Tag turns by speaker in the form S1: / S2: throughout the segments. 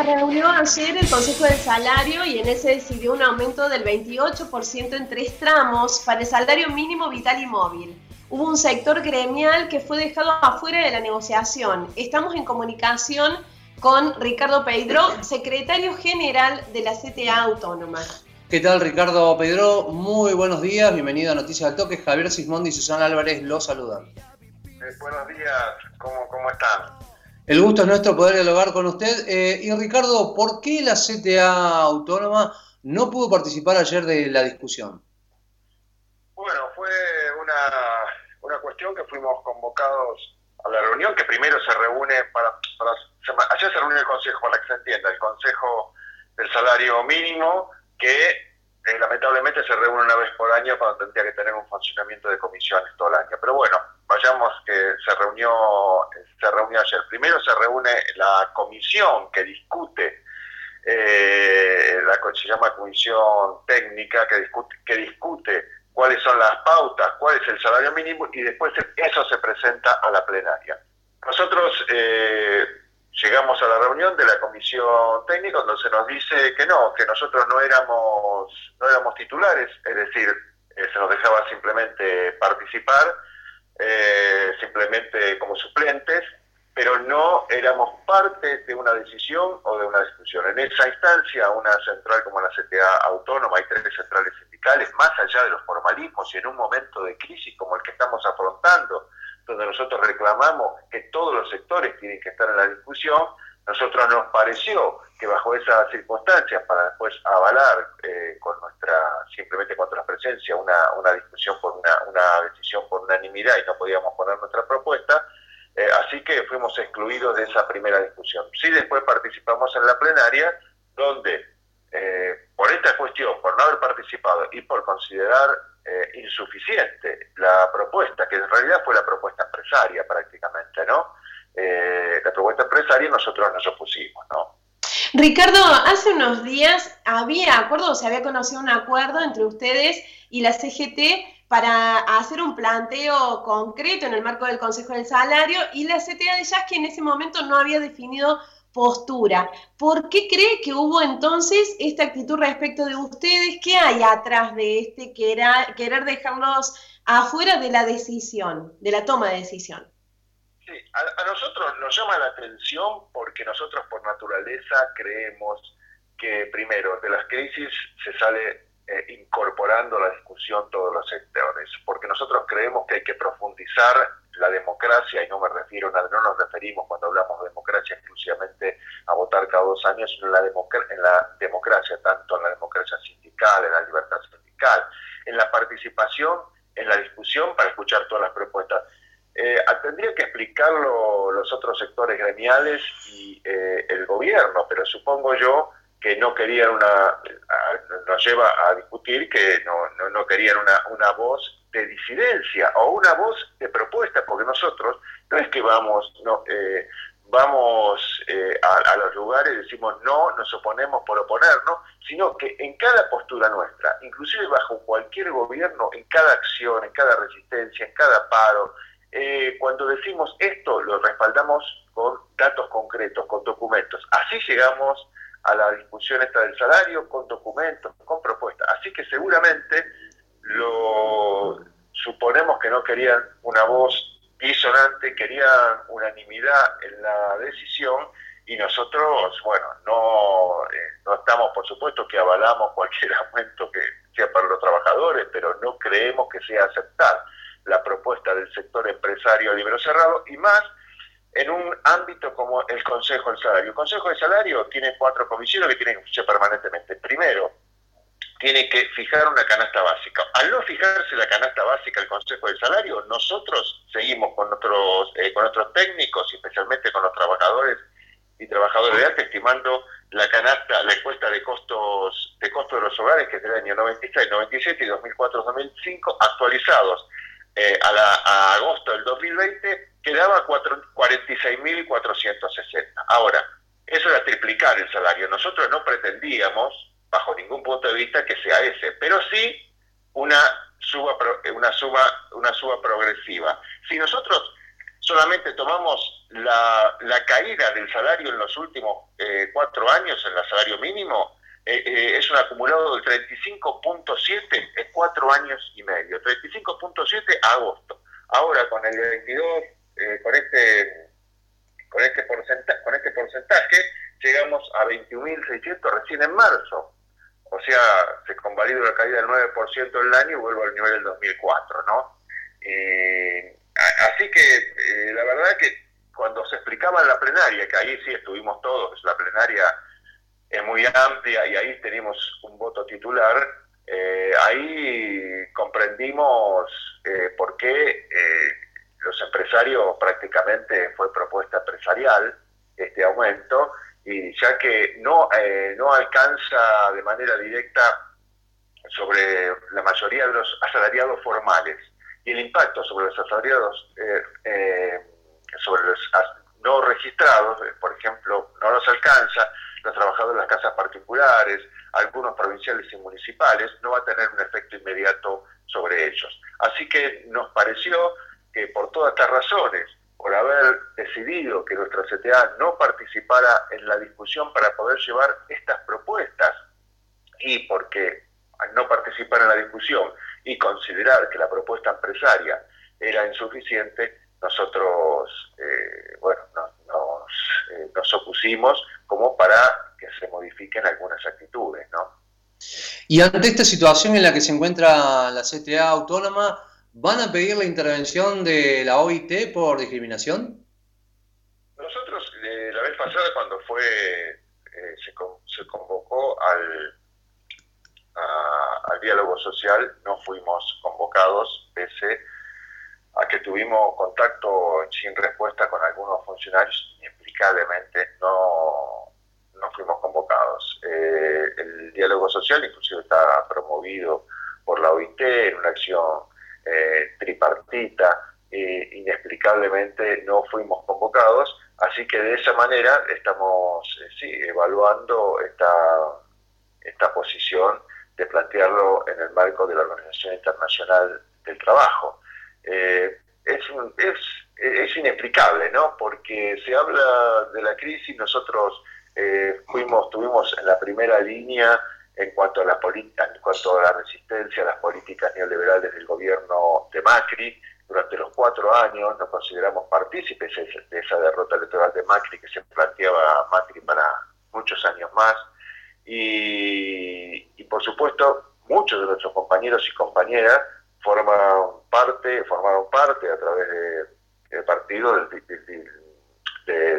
S1: Se reunió ayer el Consejo del Salario y en ese decidió un aumento del 28% en tres tramos para el salario mínimo vital y móvil. Hubo un sector gremial que fue dejado afuera de la negociación. Estamos en comunicación con Ricardo Pedro, secretario general de la CTA Autónoma.
S2: ¿Qué tal Ricardo Pedro? Muy buenos días, bienvenido a Noticias al Toque. Javier Sismondi y Susana Álvarez los saludan.
S3: Eh, buenos días, ¿Cómo, ¿cómo están?
S2: El gusto es nuestro poder dialogar con usted. Eh, y Ricardo, ¿por qué la CTA Autónoma no pudo participar ayer de la discusión?
S3: Bueno, fue una, cuestión que fuimos convocados a la reunión, que primero se reúne para, ayer se reúne el Consejo, para que se entienda, el Consejo del Salario Mínimo, que lamentablemente se reúne una vez por año cuando tendría que tener un funcionamiento de comisiones todo el año. Pero bueno, vayamos que se reunió, se reunió ayer. Primero se reúne la comisión que discute, eh, la, se llama comisión técnica que discute, que discute cuáles son las pautas, cuál es el salario mínimo y después eso se presenta a la plenaria. Nosotros eh, llegamos a la reunión de la comisión técnica donde se nos dice que no, que nosotros no éramos, no éramos titulares, es decir, eh, se nos dejaba simplemente participar eh, simplemente como suplentes, pero no éramos parte de una decisión o de una discusión. En esa instancia, una central como la CTA autónoma, hay tres centrales sindicales, más allá de los formalismos y en un momento de crisis como el que estamos afrontando, donde nosotros reclamamos que todos los sectores tienen que estar en la discusión, nosotros nos pareció que bajo esas circunstancias, para después avalar eh, con nuestra, simplemente con nuestra presencia, una, una discusión por una, una, decisión por unanimidad y no podíamos poner nuestra propuesta, eh, así que fuimos excluidos de esa primera discusión. Sí, después participamos en la plenaria, donde eh, por esta cuestión, por no haber participado y por considerar insuficiente la propuesta, que en realidad fue la propuesta empresaria prácticamente, ¿no? la propuesta empresaria nosotros nos opusimos, ¿no?
S1: Ricardo, hace unos días había acuerdo, se había conocido un acuerdo entre ustedes y la CGT para hacer un planteo concreto en el marco del Consejo del Salario y la CTA de Jazz que en ese momento no había definido postura. ¿Por qué cree que hubo entonces esta actitud respecto de ustedes? ¿Qué hay atrás de este querer, querer dejarlos afuera de la decisión, de la toma de decisión?
S3: a, nosotros nos llama la atención porque nosotros por naturaleza creemos que primero de las crisis se sale eh, incorporando la discusión todos los sectores, porque nosotros creemos que hay que profundizar la democracia, y no me refiero, no nos referimos cuando hablamos de democracia exclusivamente a votar cada dos años, sino en la, en la democracia, tanto en la democracia sindical, en la libertad sindical, en la participación, en la discusión para escuchar todas las propuestas. Eh, tendría que explicarlo los otros sectores gremiales y eh, el gobierno, pero supongo yo que no querían una, lleva a discutir que no, no, querían una, una voz de disidencia o una voz de propuesta, porque nosotros no es que vamos, no, eh, vamos eh, a, a, los lugares y decimos no, nos oponemos por oponernos, sino que en cada postura nuestra, inclusive bajo cualquier gobierno, en cada acción, en cada resistencia, en cada paro, eh, cuando decimos esto lo respaldamos con datos concretos, con documentos. Así llegamos a la discusión esta del salario, con documentos, con propuestas. Así que seguramente lo suponemos que no querían una voz disonante, querían unanimidad en la decisión y nosotros, bueno, no, eh, no estamos, por supuesto, que avalamos cualquier aumento que sea para los trabajadores, pero no creemos que sea aceptar la propuesta del sector empresario libro cerrado y más en un ámbito como el Consejo del Salario. El Consejo del Salario tiene cuatro comisiones que tienen que escuchar permanentemente. Primero, tiene que fijar una canasta básica. Al no fijarse la canasta básica el Consejo del Salario, nosotros seguimos con nuestros, eh, con nuestros técnicos, especialmente con los trabajadores y trabajadores de arte, estimando la canasta, la encuesta de costos de costos de los hogares, que es del año 96, 97 y 2004-2005, actualizados eh, a, agosto del 2020 quedaba 46.460. Ahora, eso era triplicar el salario. Nosotros no pretendíamos, bajo ningún punto de vista, que sea ese, pero sí una suba, una suba, una suba progresiva. Si nosotros solamente tomamos la, la, caída del salario en los últimos eh, cuatro años, en el salario mínimo, eh, eh, es un acumulado del 35.7 en cuatro años y medio. 35.7 a agosto. Ahora con el 22, con este con este porcentaje, con este porcentaje llegamos a 21.600 recién en marzo. O sea, se convalida una caída del 9% el año y vuelvo al nivel del 2004, ¿no? así que la verdad que cuando se explicaba en la plenaria, que ahí sí estuvimos todos, la plenaria es muy amplia y ahí tenemos un voto titular, eh, ahí comprendimos eh, por qué eh, los empresarios prácticamente fue propuesta empresarial este aumento y ya que no, no alcanza de manera directa sobre la mayoría de los asalariados formales y el impacto sobre los asalariados sobre los no registrados, eh, por ejemplo, no nos alcanza, los trabajadores de las casas particulares, algunos provinciales y municipales, no va a tener un efecto inmediato sobre ellos. Así que nos pareció que por todas estas razones, por haber decidido que nuestra CTA no participara en la discusión para poder llevar estas propuestas y porque al no participar en la discusión y considerar que la propuesta empresaria era insuficiente, nosotros, eh, bueno, eh, nos, opusimos como para que se modifiquen algunas actitudes, ¿no?
S2: Y ante esta situación en la que se encuentra la CTA autónoma, ¿van a pedir la intervención de la OIT por discriminación?
S3: Nosotros, eh, la vez pasada, cuando fue se, se, convocó al, al diálogo social, no fuimos convocados, pese a que tuvimos contacto sin respuesta con algunos funcionarios, inexplicablemente no, no fuimos convocados. Eh, el diálogo social inclusive está promovido por la OIT en una acción eh, tripartita, e inexplicablemente no fuimos convocados, así que de esa manera estamos eh, evaluando esta, esta posición de plantearlo en el marco de la Organización Internacional del Trabajo. Eh, es, inexplicable, ¿no? Porque se habla de la crisis, nosotros eh, fuimos, tuvimos en la primera línea en cuanto a la en cuanto a la resistencia a las políticas neoliberales del gobierno de Macri. Durante los cuatro años nos consideramos partícipes de esa derrota electoral de Macri que se planteaba Macri para muchos años más. Y, por supuesto, muchos de nuestros compañeros y compañeras forman parte, formaron parte a través del partido del,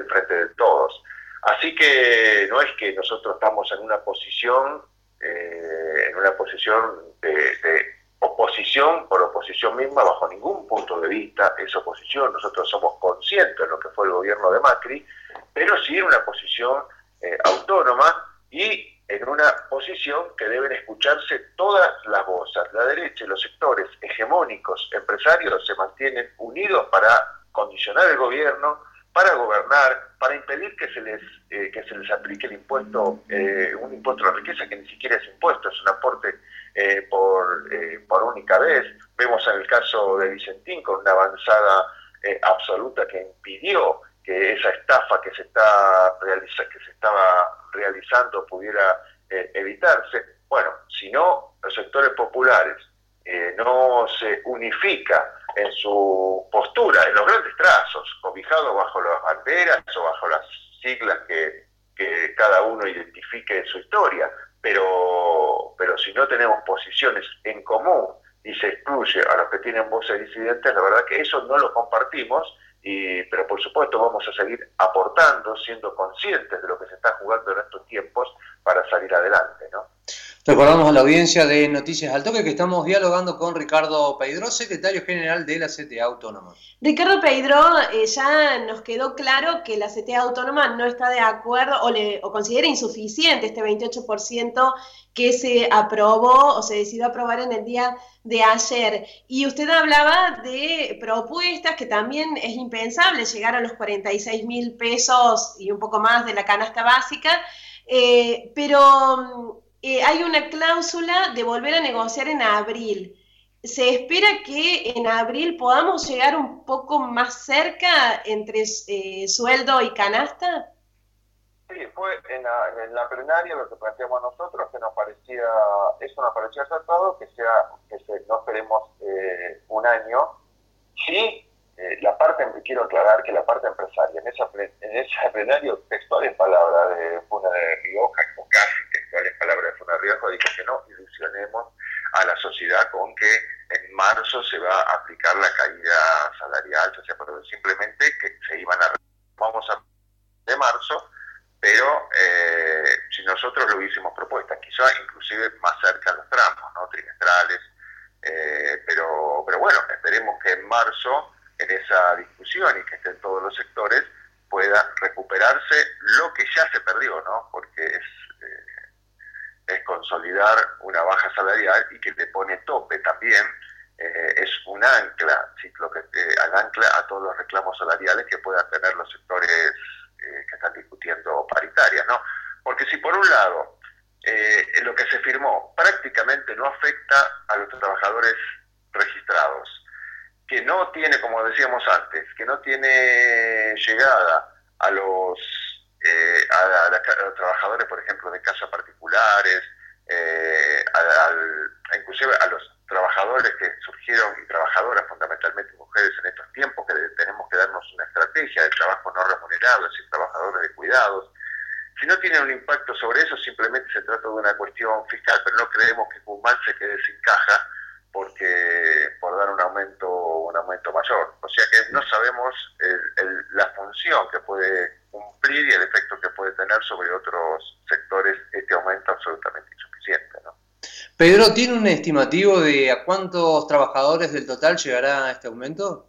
S3: Frente de Todos. Así que no es que nosotros estamos en una posición, eh, en una posición de, oposición por oposición misma, bajo ningún punto de vista es oposición. Nosotros somos conscientes de lo que fue el gobierno de Macri, pero sí en una posición eh, autónoma y en una posición que deben escucharse todas las voces. La derecha y los sectores hegemónicos empresarios se mantienen unidos para condicionar el gobierno, para gobernar, para impedir que se les eh, que se les aplique el impuesto, eh, un impuesto a la riqueza que ni siquiera es impuesto, es un aporte eh, por, por única vez. Vemos en el caso de Vicentín con una avanzada absoluta que impidió que esa estafa que se está realiza, que se estaba realizando pudiera evitarse. Bueno, si no los sectores populares no se unifica en su postura, en los grandes trazos, las banderas o bajo las siglas que, que cada uno identifique en su historia, pero, pero si no tenemos posiciones en común y se excluye a los que tienen voces disidentes, la verdad que eso no lo compartimos y, pero por supuesto vamos a seguir aportando, siendo conscientes de lo que se está jugando en estos tiempos para salir adelante, ¿no?
S2: Recordamos a la audiencia de Noticias al Toque que estamos dialogando con Ricardo Peidró, secretario general de la CTA Autónoma.
S1: Ricardo Peidró, eh, ya nos quedó claro que la CTA Autónoma no está de acuerdo o, le, o considera insuficiente este 28% que se aprobó o se decidió aprobar en el día de ayer. Y usted hablaba de propuestas que también es impensable llegar a los 46 mil pesos y un poco más de la canasta básica, eh, pero eh, hay una cláusula de volver a negociar en abril. ¿Se espera que en abril podamos llegar un poco más cerca entre eh, sueldo y canasta?
S3: Sí, fue en la, plenaria lo que planteamos nosotros, que nos parecía, eso nos parecía acertado, que sea, que no esperemos eh, un año. Sí, eh, la parte, quiero aclarar que la parte empresaria, en esa, en ese plenario, textual en palabras de Funa de Rioja, o casi textual en palabras de Funa de Rioja, dijo que no ilusionemos a la sociedad con que en marzo se va a aplicar la caída salarial, o sea, simplemente que se iban a vamos a de marzo, pero eh, si nosotros lo hubiésemos propuesta, quizá inclusive más cerca de los tramos, ¿no? trimestrales, eh, pero, pero bueno, esperemos que en marzo, en esa discusión y que estén todos los sectores, pueda recuperarse lo que ya se perdió, ¿no? porque es es consolidar una baja salarial y que le pone tope también, eh, es un ancla, ciclo que, eh, al ancla a todos los reclamos salariales que puedan tener los sectores eh, que están discutiendo paritarias, ¿no? Porque si por un lado lo que se firmó prácticamente no afecta a los trabajadores que no tiene, como decíamos antes, que no tiene llegada a los eh, a, los trabajadores, por ejemplo, de casas particulares, eh, inclusive a los trabajadores que surgieron y trabajadoras, fundamentalmente mujeres en estos tiempos, que tenemos que darnos una estrategia de trabajo no remunerado, es decir, trabajadores de cuidados. Si no tiene un impacto sobre eso, simplemente se trata de una cuestión fiscal, pero no creemos que Guzmán se quede sin caja porque por dar un aumento un aumento mayor. O sea que no sabemos la función que puede cumplir y el efecto que puede tener sobre otros sectores este aumento absolutamente insuficiente. ¿no?
S2: Pedro, ¿tiene un estimativo de a cuántos trabajadores del total llegará este aumento?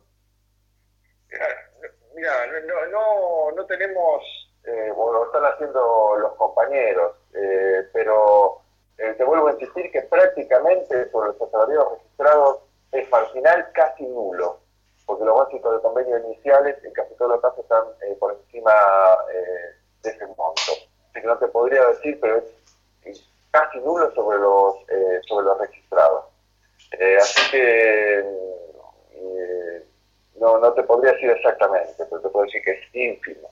S3: Mira, no, no, tenemos, eh, lo están haciendo los compañeros, eh, pero eh, te vuelvo a insistir que prácticamente por los asalariados registrados es marginal casi nulo porque los básicos de convenio iniciales en casi todos los casos están eh, por encima eh, de ese monto. Así que no te podría decir, pero es, casi nulo sobre los, eh, sobre los registrados. así que no, no te podría decir exactamente, pero te puedo decir que es ínfimo.